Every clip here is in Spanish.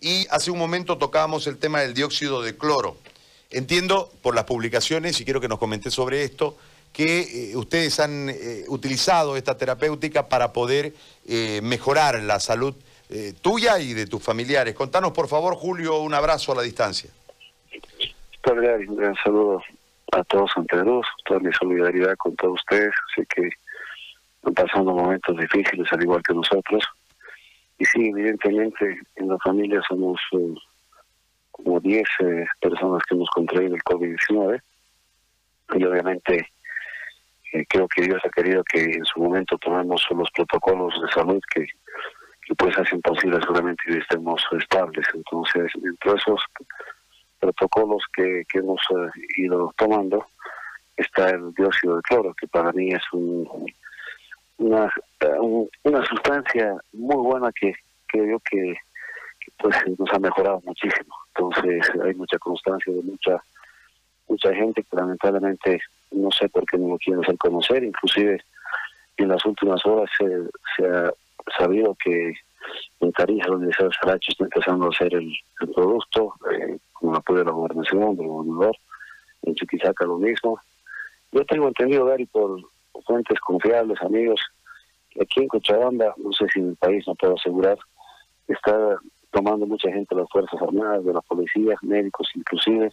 y hace un momento tocábamos el tema del dióxido de cloro. Entiendo por las publicaciones, y quiero que nos comentes sobre esto, que eh, ustedes han eh, utilizado esta terapéutica para poder eh, mejorar la salud tuya y de tus familiares. Contanos, por favor, Julio, un abrazo a la distancia. Un gran saludo a todos ante dos, toda mi solidaridad con todos ustedes. Sé que están pasando momentos difíciles, al igual que nosotros. Y sí, evidentemente, en la familia somos como 10 personas que hemos contraído el COVID-19. Y obviamente eh, creo que Dios ha querido que en su momento tomemos los protocolos de salud que, que pues hacen posible solamente que estemos estables. Entonces, entre esos protocolos que, que hemos eh, ido tomando está el dióxido de cloro, que para mí es un, una, una sustancia muy buena que creo que, que pues nos ha mejorado muchísimo. Entonces, hay mucha constancia de mucha mucha gente que lamentablemente no sé por qué no lo quieren hacer conocer, inclusive en las últimas horas se, ha sabido que en Tarija, donde se Saracho está empezando a hacer el, producto, eh, con el apoyo de la gobernación, del gobernador, en Chiquisaca lo mismo. Yo tengo entendido, Gary, por fuentes confiables, amigos, aquí en Cochabamba, no sé si en el país no puedo asegurar, está tomando mucha gente de las Fuerzas Armadas, de la policía, médicos inclusive,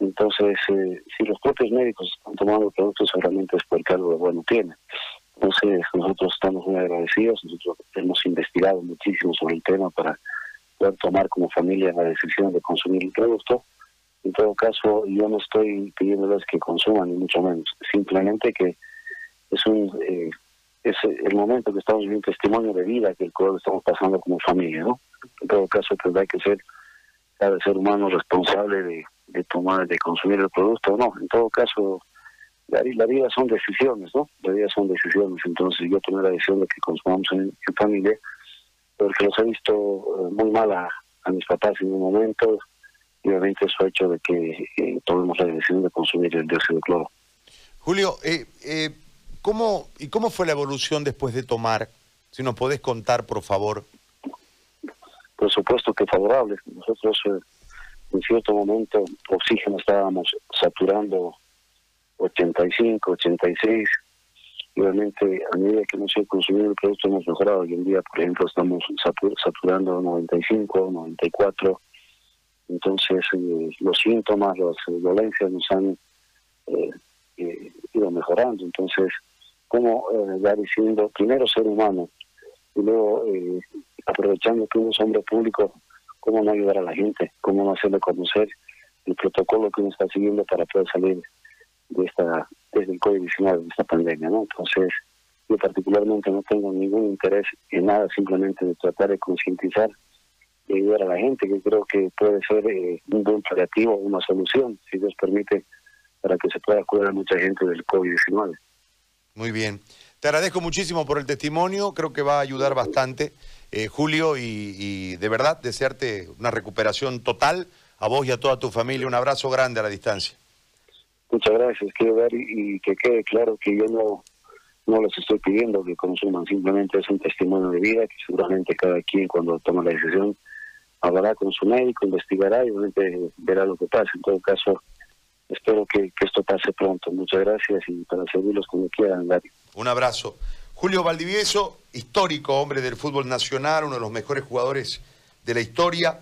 entonces, eh, si los propios médicos están tomando productos, seguramente es porque algo de bueno tiene. Entonces, nosotros estamos muy agradecidos, nosotros hemos investigado muchísimo sobre el tema para poder tomar como familia la decisión de consumir el producto. En todo caso, yo no estoy pidiéndoles que consuman, ni mucho menos. Simplemente que es un eh, es el momento que estamos viviendo testimonio de vida que estamos pasando como familia, ¿no? En todo caso, hay que ser cada ser humano responsable de de tomar, de consumir el producto o no. En todo caso, la, vida son decisiones, ¿no? La vida son decisiones. Entonces yo tomé la decisión de que consumamos en, familia, porque los he visto eh, muy mal a, mis papás en un momento y obviamente eso ha hecho de que eh, tomemos la decisión de consumir el dióxido de cloro. Julio, eh, eh, ¿cómo, ¿y cómo fue la evolución después de tomar? Si nos podés contar, por favor. Por supuesto que favorable. Nosotros en cierto momento oxígeno estábamos saturando 85, 86, y a medida que hemos ido consumiendo el producto hemos mejorado. Hoy en día, por ejemplo, estamos saturando 95, 94. Entonces, eh, los síntomas, las dolencias nos han eh, eh, ido mejorando. Entonces, como ya diciendo, primero ser humano y luego aprovechando que uno es hombre público, cómo no ayudar a la gente, cómo no hacerle conocer el protocolo que uno está siguiendo para poder salir de esta, desde el COVID-19, de esta pandemia, ¿no? Entonces, yo particularmente no tengo ningún interés en nada, simplemente de tratar de concientizar y ayudar a la gente, que creo que puede ser eh, un buen paliativo, una solución, si Dios permite, para que se pueda cuidar a mucha gente del COVID-19. Muy bien. Te agradezco muchísimo por el testimonio, creo que va a ayudar bastante. Eh, Julio, y, de verdad desearte una recuperación total a vos y a toda tu familia. Un abrazo grande a la distancia. Muchas gracias, quiero ver y, que quede claro que yo no, no les estoy pidiendo que consuman, simplemente es un testimonio de vida que seguramente cada quien cuando toma la decisión hablará con su médico, investigará y obviamente verá lo que pasa. En todo caso, espero que, esto pase pronto. Muchas gracias y para servirlos como quieran, Gary. Un abrazo. Julio Valdivieso, histórico hombre del fútbol nacional, uno de los mejores jugadores de la historia,